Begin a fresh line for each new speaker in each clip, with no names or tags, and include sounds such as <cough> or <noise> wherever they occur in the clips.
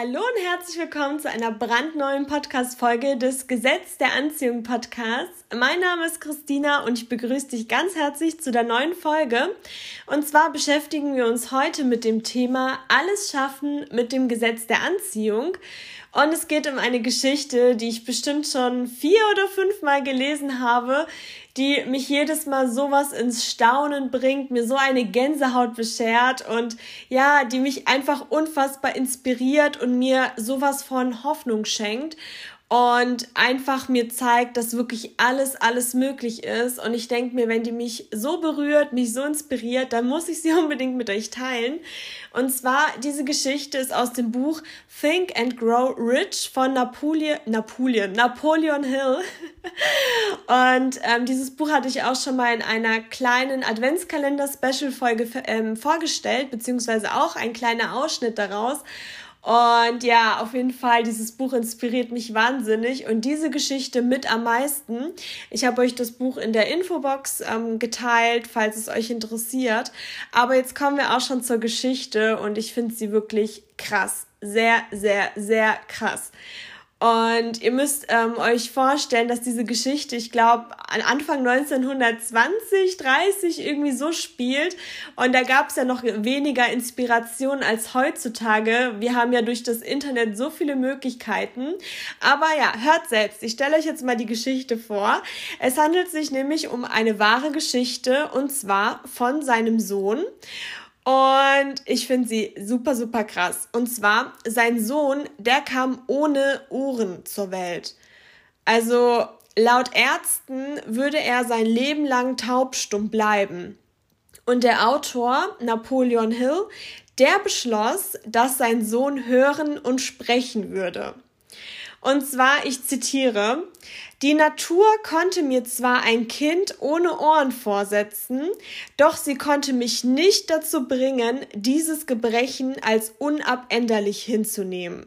Hallo und herzlich willkommen zu einer brandneuen Podcast-Folge des Gesetz der Anziehung Podcasts. Mein Name ist Christina und ich begrüße dich ganz herzlich zu der neuen Folge. Und zwar beschäftigen wir uns heute mit dem Thema Alles schaffen mit dem Gesetz der Anziehung. Und es geht um eine Geschichte, die ich bestimmt schon vier oder fünf Mal gelesen habe, die mich jedes Mal sowas ins Staunen bringt, mir so eine Gänsehaut beschert und ja, die mich einfach unfassbar inspiriert und mir sowas von Hoffnung schenkt und einfach mir zeigt, dass wirklich alles, alles möglich ist. Und ich denke mir, wenn die mich so berührt, mich so inspiriert, dann muss ich sie <laughs> unbedingt mit euch teilen. Und zwar, diese Geschichte ist aus dem Buch Think and Grow Rich von Napoleon, Napoleon, Napoleon Hill. <laughs> Und ähm, dieses Buch hatte ich auch schon mal in einer kleinen Adventskalender-Special-Folge ähm, vorgestellt, beziehungsweise auch ein kleiner Ausschnitt daraus. Und ja, auf jeden Fall, dieses Buch inspiriert mich wahnsinnig und diese Geschichte mit am meisten. Ich habe euch das Buch in der Infobox ähm, geteilt, falls es euch interessiert. Aber jetzt kommen wir auch schon zur Geschichte und ich finde sie wirklich krass. Sehr, sehr, sehr krass. Und ihr müsst ähm, euch vorstellen, dass diese Geschichte, ich glaube, an Anfang 1920, 30 irgendwie so spielt. Und da gab es ja noch weniger Inspiration als heutzutage. Wir haben ja durch das Internet so viele Möglichkeiten. Aber ja, hört selbst. Ich stelle euch jetzt mal die Geschichte vor. Es handelt sich nämlich um eine wahre Geschichte und zwar von seinem Sohn. Und ich finde sie super, super krass. Und zwar, sein Sohn, der kam ohne Ohren zur Welt. Also laut Ärzten würde er sein Leben lang taubstumm bleiben. Und der Autor, Napoleon Hill, der beschloss, dass sein Sohn hören und sprechen würde. Und zwar, ich zitiere, die Natur konnte mir zwar ein Kind ohne Ohren vorsetzen, doch sie konnte mich nicht dazu bringen, dieses Gebrechen als unabänderlich hinzunehmen.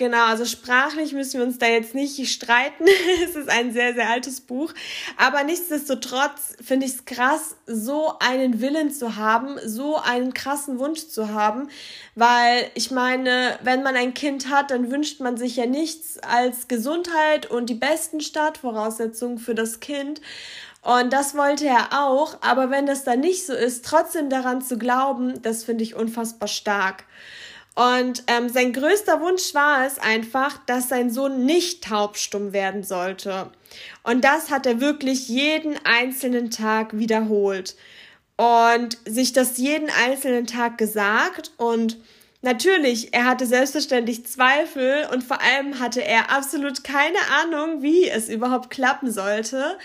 Genau, also sprachlich müssen wir uns da jetzt nicht streiten. <laughs> es ist ein sehr, sehr altes Buch. Aber nichtsdestotrotz finde ich es krass, so einen Willen zu haben, so einen krassen Wunsch zu haben. Weil ich meine, wenn man ein Kind hat, dann wünscht man sich ja nichts als Gesundheit und die besten Startvoraussetzungen für das Kind. Und das wollte er auch. Aber wenn das dann nicht so ist, trotzdem daran zu glauben, das finde ich unfassbar stark. Und ähm, sein größter Wunsch war es einfach, dass sein Sohn nicht taubstumm werden sollte. Und das hat er wirklich jeden einzelnen Tag wiederholt und sich das jeden einzelnen Tag gesagt und Natürlich, er hatte selbstverständlich Zweifel und vor allem hatte er absolut keine Ahnung, wie es überhaupt klappen sollte.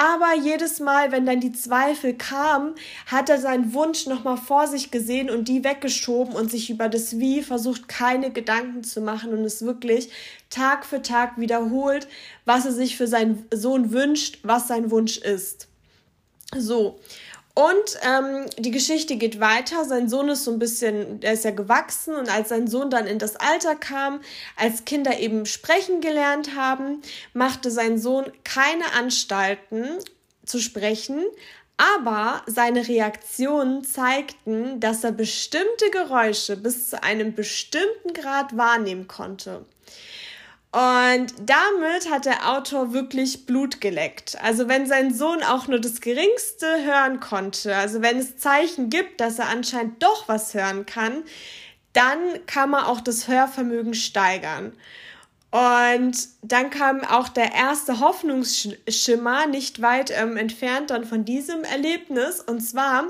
Aber jedes Mal, wenn dann die Zweifel kamen, hat er seinen Wunsch nochmal vor sich gesehen und die weggeschoben und sich über das Wie versucht, keine Gedanken zu machen und es wirklich Tag für Tag wiederholt, was er sich für seinen Sohn wünscht, was sein Wunsch ist. So. Und ähm, die Geschichte geht weiter. Sein Sohn ist so ein bisschen, er ist ja gewachsen und als sein Sohn dann in das Alter kam, als Kinder eben sprechen gelernt haben, machte sein Sohn keine Anstalten zu sprechen, aber seine Reaktionen zeigten, dass er bestimmte Geräusche bis zu einem bestimmten Grad wahrnehmen konnte. Und damit hat der Autor wirklich Blut geleckt. Also wenn sein Sohn auch nur das geringste hören konnte, also wenn es Zeichen gibt, dass er anscheinend doch was hören kann, dann kann man auch das Hörvermögen steigern. Und dann kam auch der erste Hoffnungsschimmer nicht weit ähm, entfernt dann von diesem Erlebnis. Und zwar,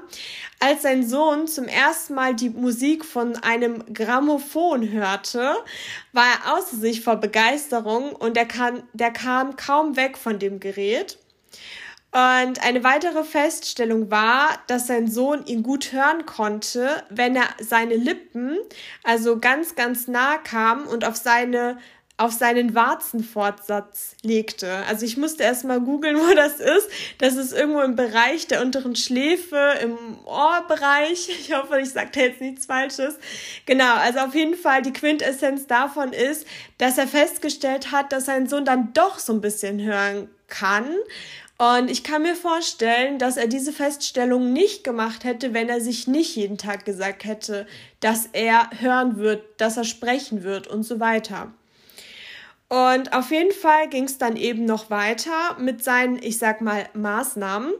als sein Sohn zum ersten Mal die Musik von einem Grammophon hörte, war er außer sich vor Begeisterung und der, kann, der kam kaum weg von dem Gerät. Und eine weitere Feststellung war, dass sein Sohn ihn gut hören konnte, wenn er seine Lippen also ganz, ganz nah kam und auf seine auf seinen Warzenfortsatz legte. Also ich musste erst mal googeln, <laughs> wo das ist. Das ist irgendwo im Bereich der unteren Schläfe, im Ohrbereich. Ich hoffe, ich sage da jetzt nichts Falsches. Genau, also auf jeden Fall die Quintessenz davon ist, dass er festgestellt hat, dass sein Sohn dann doch so ein bisschen hören kann Und ich kann mir vorstellen, dass er diese Feststellung nicht gemacht hätte, wenn er sich nicht jeden Tag gesagt hätte, dass er hören wird, dass er sprechen wird und so weiter. Und auf jeden Fall ging es dann eben noch weiter mit seinen, ich sag mal, Maßnahmen.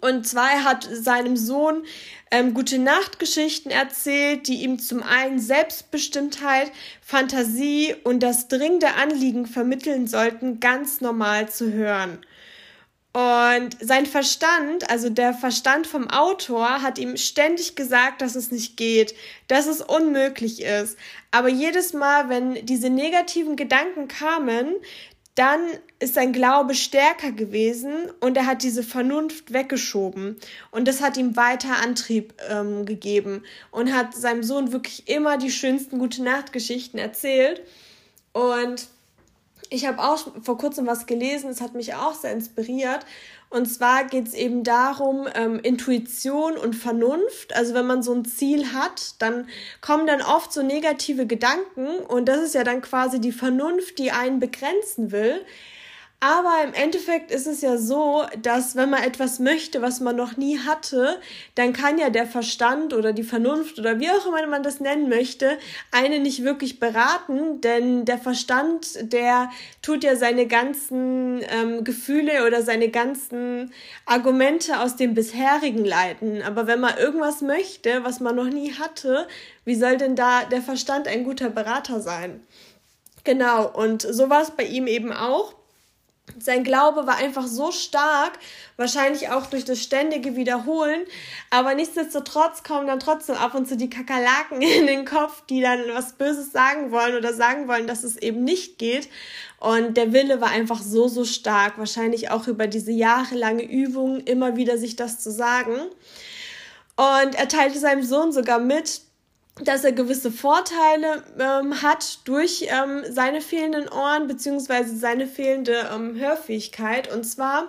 Und zwar hat seinem Sohn ähm, gute Nachtgeschichten erzählt, die ihm zum einen Selbstbestimmtheit, Fantasie und das dringende Anliegen vermitteln sollten, ganz normal zu hören. Und sein Verstand, also der Verstand vom Autor, hat ihm ständig gesagt, dass es nicht geht, dass es unmöglich ist. Aber jedes Mal, wenn diese negativen Gedanken kamen, dann ist sein Glaube stärker gewesen und er hat diese Vernunft weggeschoben. Und das hat ihm weiter Antrieb ähm, gegeben und hat seinem Sohn wirklich immer die schönsten gute Nachtgeschichten erzählt. Und ich habe auch vor kurzem was gelesen, es hat mich auch sehr inspiriert. Und zwar geht es eben darum, ähm, Intuition und Vernunft. Also wenn man so ein Ziel hat, dann kommen dann oft so negative Gedanken und das ist ja dann quasi die Vernunft, die einen begrenzen will. Aber im Endeffekt ist es ja so, dass wenn man etwas möchte, was man noch nie hatte, dann kann ja der Verstand oder die Vernunft oder wie auch immer man das nennen möchte, eine nicht wirklich beraten, denn der Verstand, der tut ja seine ganzen ähm, Gefühle oder seine ganzen Argumente aus dem bisherigen leiten. Aber wenn man irgendwas möchte, was man noch nie hatte, wie soll denn da der Verstand ein guter Berater sein? Genau, und so war es bei ihm eben auch. Sein Glaube war einfach so stark, wahrscheinlich auch durch das ständige Wiederholen, aber nichtsdestotrotz kommen dann trotzdem ab und zu die Kakerlaken <laughs> in den Kopf, die dann was Böses sagen wollen oder sagen wollen, dass es eben nicht geht. Und der Wille war einfach so, so stark, wahrscheinlich auch über diese jahrelange Übung immer wieder sich das zu sagen. Und er teilte seinem Sohn sogar mit, dass er gewisse Vorteile ähm, hat durch ähm, seine fehlenden Ohren beziehungsweise seine fehlende ähm, Hörfähigkeit. Und zwar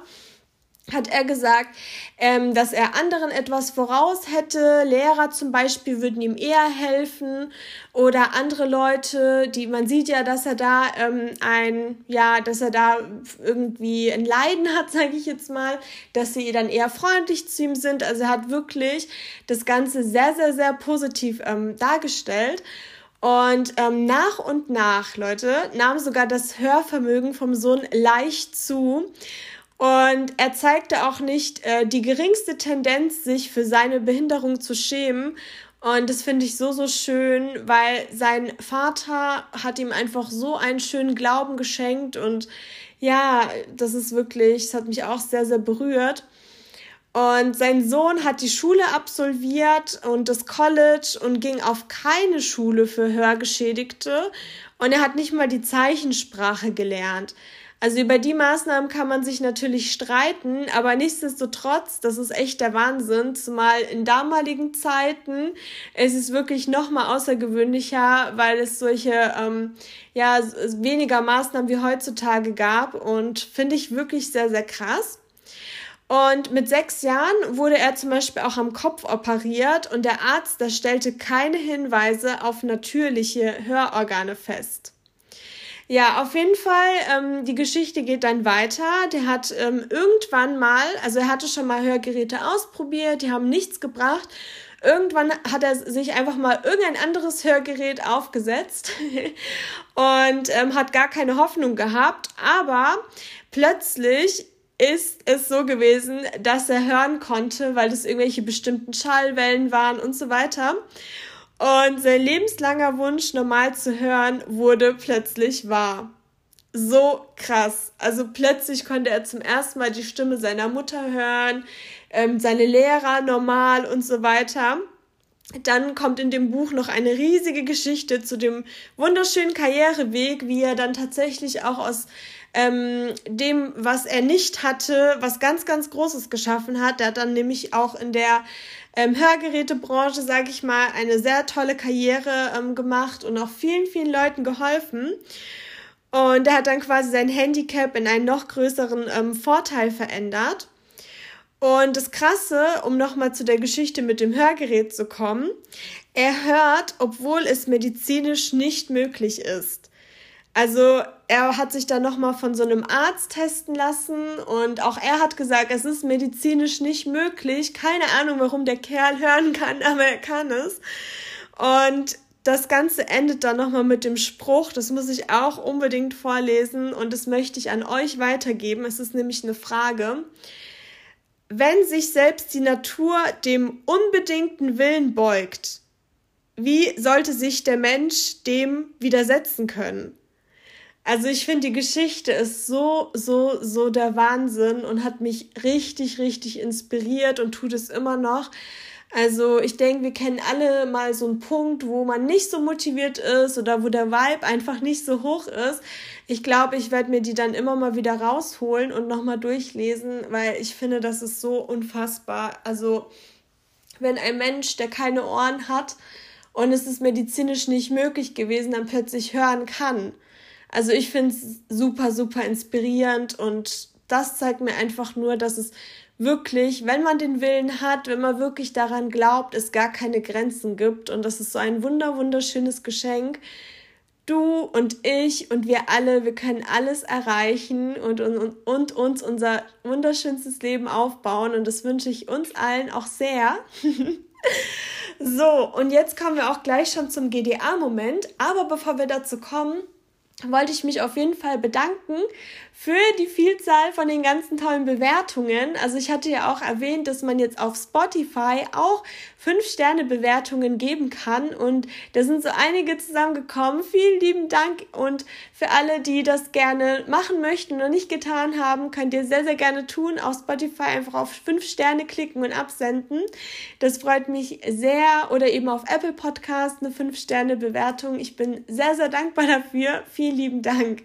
hat er gesagt, ähm, dass er anderen etwas voraus hätte. Lehrer zum Beispiel würden ihm eher helfen oder andere Leute, die man sieht ja, dass er da ähm, ein, ja, dass er da irgendwie ein Leiden hat, <laughs> sage ich jetzt mal, dass sie dann eher freundlich zu ihm sind. Also er hat wirklich das Ganze sehr, sehr, sehr positiv ähm, dargestellt. Und ähm, nach und nach, Leute, nahm sogar das Hörvermögen vom Sohn leicht zu. Und er zeigte auch nicht äh, die geringste Tendenz, sich für seine Behinderung zu schämen. Und das finde ich so, so schön, weil sein Vater hat ihm einfach so einen schönen Glauben geschenkt. Und ja, das ist wirklich, es hat mich auch sehr, sehr berührt. Und sein Sohn hat die Schule absolviert und das College und ging auf keine Schule für Hörgeschädigte. Und er hat nicht mal die Zeichensprache gelernt. Also über die Maßnahmen kann man sich natürlich streiten, aber nichtsdestotrotz, das ist echt der Wahnsinn, zumal in damaligen Zeiten ist es wirklich noch mal außergewöhnlicher, weil es solche ähm, ja weniger Maßnahmen wie heutzutage gab und finde ich wirklich sehr sehr krass. Und mit sechs Jahren wurde er zum Beispiel auch am Kopf operiert und der Arzt, der stellte keine Hinweise auf natürliche Hörorgane fest. Ja, auf jeden Fall, ähm, die Geschichte geht dann weiter. Der hat ähm, irgendwann mal, also er hatte schon mal Hörgeräte ausprobiert, die haben nichts gebracht. Irgendwann hat er sich einfach mal irgendein anderes Hörgerät aufgesetzt <laughs> und ähm, hat gar keine Hoffnung gehabt. Aber plötzlich ist es so gewesen, dass er hören konnte, weil es irgendwelche bestimmten Schallwellen waren und so weiter. Und sein lebenslanger Wunsch, normal zu hören, wurde plötzlich wahr. So krass. Also plötzlich konnte er zum ersten Mal die Stimme seiner Mutter hören, ähm, seine Lehrer normal und so weiter. Dann kommt in dem Buch noch eine riesige Geschichte zu dem wunderschönen Karriereweg, wie er dann tatsächlich auch aus ähm, dem, was er nicht hatte, was ganz, ganz Großes geschaffen hat. Er hat dann nämlich auch in der ähm, Hörgerätebranche, sage ich mal, eine sehr tolle Karriere ähm, gemacht und auch vielen, vielen Leuten geholfen. Und er hat dann quasi sein Handicap in einen noch größeren ähm, Vorteil verändert. Und das Krasse, um nochmal zu der Geschichte mit dem Hörgerät zu kommen, er hört, obwohl es medizinisch nicht möglich ist. Also er hat sich dann nochmal von so einem Arzt testen lassen und auch er hat gesagt, es ist medizinisch nicht möglich. Keine Ahnung, warum der Kerl hören kann, <laughs> aber er kann es. Und das Ganze endet dann nochmal mit dem Spruch, das muss ich auch unbedingt vorlesen und das möchte ich an euch weitergeben. Es ist nämlich eine Frage. Wenn sich selbst die Natur dem unbedingten Willen beugt, wie sollte sich der Mensch dem widersetzen können? Also ich finde, die Geschichte ist so, so, so der Wahnsinn und hat mich richtig, richtig inspiriert und tut es immer noch. Also ich denke, wir kennen alle mal so einen Punkt, wo man nicht so motiviert ist oder wo der Vibe einfach nicht so hoch ist. Ich glaube, ich werde mir die dann immer mal wieder rausholen und nochmal durchlesen, weil ich finde, das ist so unfassbar. Also wenn ein Mensch, der keine Ohren hat und es ist medizinisch nicht möglich gewesen, dann plötzlich hören kann. Also ich finde es super, super inspirierend und das zeigt mir einfach nur, dass es wirklich, wenn man den Willen hat, wenn man wirklich daran glaubt, es gar keine Grenzen gibt. Und das ist so ein wunder, wunderschönes Geschenk. Du und ich und wir alle, wir können alles erreichen und, und, und uns unser wunderschönstes Leben aufbauen. Und das wünsche ich uns allen auch sehr. <laughs> so, und jetzt kommen wir auch gleich schon zum GDA-Moment. Aber bevor wir dazu kommen, wollte ich mich auf jeden Fall bedanken für die Vielzahl von den ganzen tollen Bewertungen. Also ich hatte ja auch erwähnt, dass man jetzt auf Spotify auch 5-Sterne-Bewertungen geben kann und da sind so einige zusammengekommen. Vielen lieben Dank und für alle, die das gerne machen möchten und nicht getan haben, könnt ihr sehr, sehr gerne tun. Auf Spotify einfach auf 5 Sterne klicken und absenden. Das freut mich sehr oder eben auf Apple Podcast eine 5-Sterne-Bewertung. Ich bin sehr, sehr dankbar dafür. Vielen lieben Dank.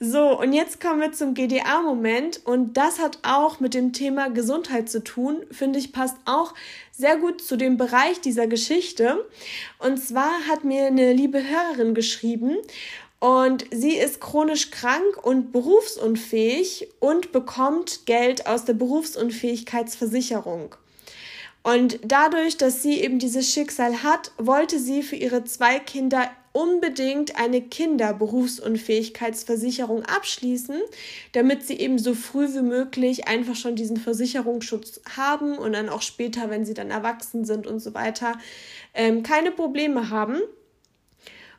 So, und jetzt kommen wir zum GDA-Moment und das hat auch mit dem Thema Gesundheit zu tun. Finde ich, passt auch sehr gut zu dem Bereich dieser Geschichte. Und zwar hat mir eine liebe Hörerin geschrieben und sie ist chronisch krank und berufsunfähig und bekommt Geld aus der Berufsunfähigkeitsversicherung. Und dadurch, dass sie eben dieses Schicksal hat, wollte sie für ihre zwei Kinder unbedingt eine Kinderberufsunfähigkeitsversicherung abschließen, damit sie eben so früh wie möglich einfach schon diesen Versicherungsschutz haben und dann auch später, wenn sie dann erwachsen sind und so weiter, ähm, keine Probleme haben.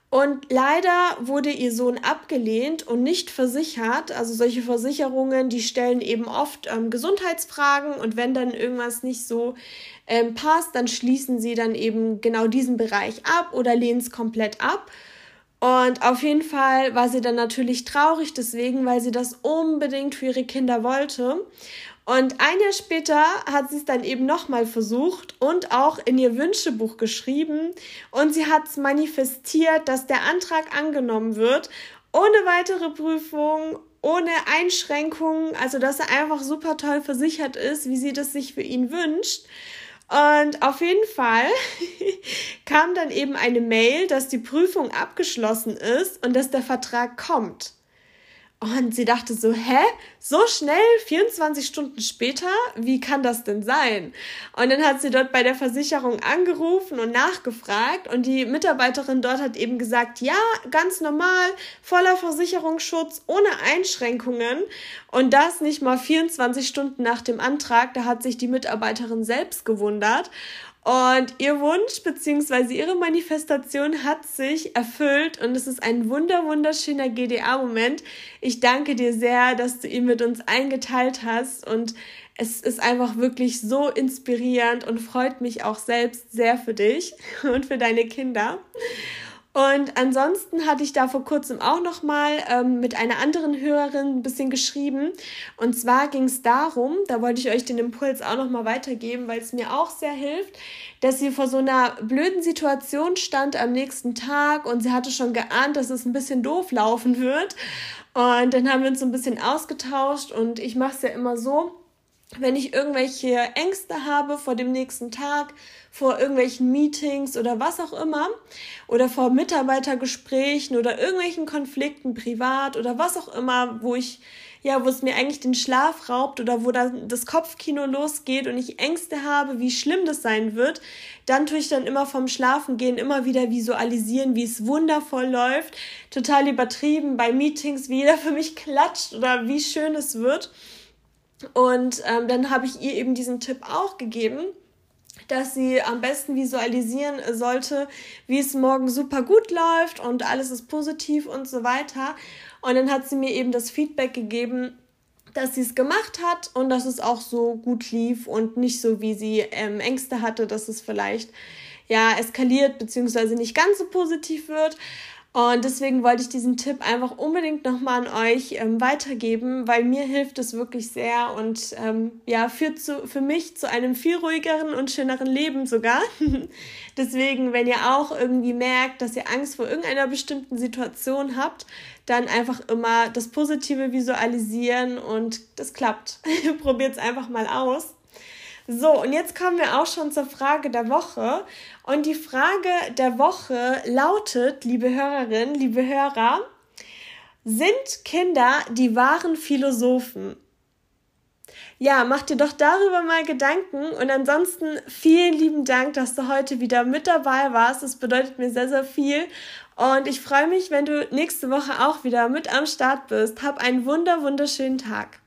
Und leider wurde ihr Sohn abgelehnt und nicht versichert. Also solche Versicherungen, die stellen eben oft ähm, Gesundheitsfragen und wenn dann irgendwas nicht so ähm, passt, dann schließen sie dann eben genau diesen Bereich ab oder lehnen es komplett ab. Und auf jeden Fall war sie dann natürlich traurig deswegen, weil sie das unbedingt für ihre Kinder wollte. Und ein Jahr später hat sie es dann eben nochmal versucht und auch in ihr Wünschebuch geschrieben. Und sie hat es manifestiert, dass der Antrag angenommen wird, ohne weitere Prüfung, ohne Einschränkungen, also dass er einfach super toll versichert ist, wie sie das sich für ihn wünscht. Und auf jeden Fall <laughs> kam dann eben eine Mail, dass die Prüfung abgeschlossen ist und dass der Vertrag kommt. Und sie dachte so, hä? So schnell? 24 Stunden später? Wie kann das denn sein? Und dann hat sie dort bei der Versicherung angerufen und nachgefragt und die Mitarbeiterin dort hat eben gesagt, ja, ganz normal, voller Versicherungsschutz, ohne Einschränkungen und das nicht mal 24 Stunden nach dem Antrag. Da hat sich die Mitarbeiterin selbst gewundert und ihr Wunsch bzw. ihre Manifestation hat sich erfüllt und es ist ein wunder wunderschöner GDA-Moment. Ich danke dir sehr, dass du ihn mit uns eingeteilt hast und es ist einfach wirklich so inspirierend und freut mich auch selbst sehr für dich <laughs> und für deine Kinder. Und ansonsten hatte ich da vor kurzem auch noch mal ähm, mit einer anderen Hörerin ein bisschen geschrieben. Und zwar ging es darum, da wollte ich euch den Impuls auch noch mal weitergeben, weil es mir auch sehr hilft, dass sie vor so einer blöden Situation stand am nächsten Tag und sie hatte schon geahnt, dass es ein bisschen doof laufen wird. Und dann haben wir uns so ein bisschen ausgetauscht und ich mache es ja immer so, wenn ich irgendwelche Ängste habe vor dem nächsten Tag, vor irgendwelchen Meetings oder was auch immer oder vor Mitarbeitergesprächen oder irgendwelchen Konflikten privat oder was auch immer, wo ich ja, wo es mir eigentlich den Schlaf raubt oder wo dann das Kopfkino losgeht und ich Ängste habe, wie schlimm das sein wird, dann tue ich dann immer vom Schlafengehen immer wieder visualisieren, wie es wundervoll läuft, total übertrieben bei Meetings, wie jeder für mich klatscht oder wie schön es wird. Und ähm, dann habe ich ihr eben diesen Tipp auch gegeben dass sie am besten visualisieren sollte, wie es morgen super gut läuft und alles ist positiv und so weiter. Und dann hat sie mir eben das Feedback gegeben, dass sie es gemacht hat und dass es auch so gut lief und nicht so, wie sie ähm, Ängste hatte, dass es vielleicht ja eskaliert bzw. nicht ganz so positiv wird. Und deswegen wollte ich diesen Tipp einfach unbedingt nochmal an euch ähm, weitergeben, weil mir hilft es wirklich sehr und ähm, ja, führt zu, für mich zu einem viel ruhigeren und schöneren Leben sogar. <laughs> deswegen, wenn ihr auch irgendwie merkt, dass ihr Angst vor irgendeiner bestimmten Situation habt, dann einfach immer das Positive visualisieren und das klappt. <laughs> Probiert es einfach mal aus. So, und jetzt kommen wir auch schon zur Frage der Woche. Und die Frage der Woche lautet, liebe Hörerinnen, liebe Hörer, sind Kinder die wahren Philosophen? Ja, mach dir doch darüber mal Gedanken und ansonsten vielen lieben Dank, dass du heute wieder mit dabei warst. Das bedeutet mir sehr, sehr viel und ich freue mich, wenn du nächste Woche auch wieder mit am Start bist. Hab einen wunder, wunderschönen Tag.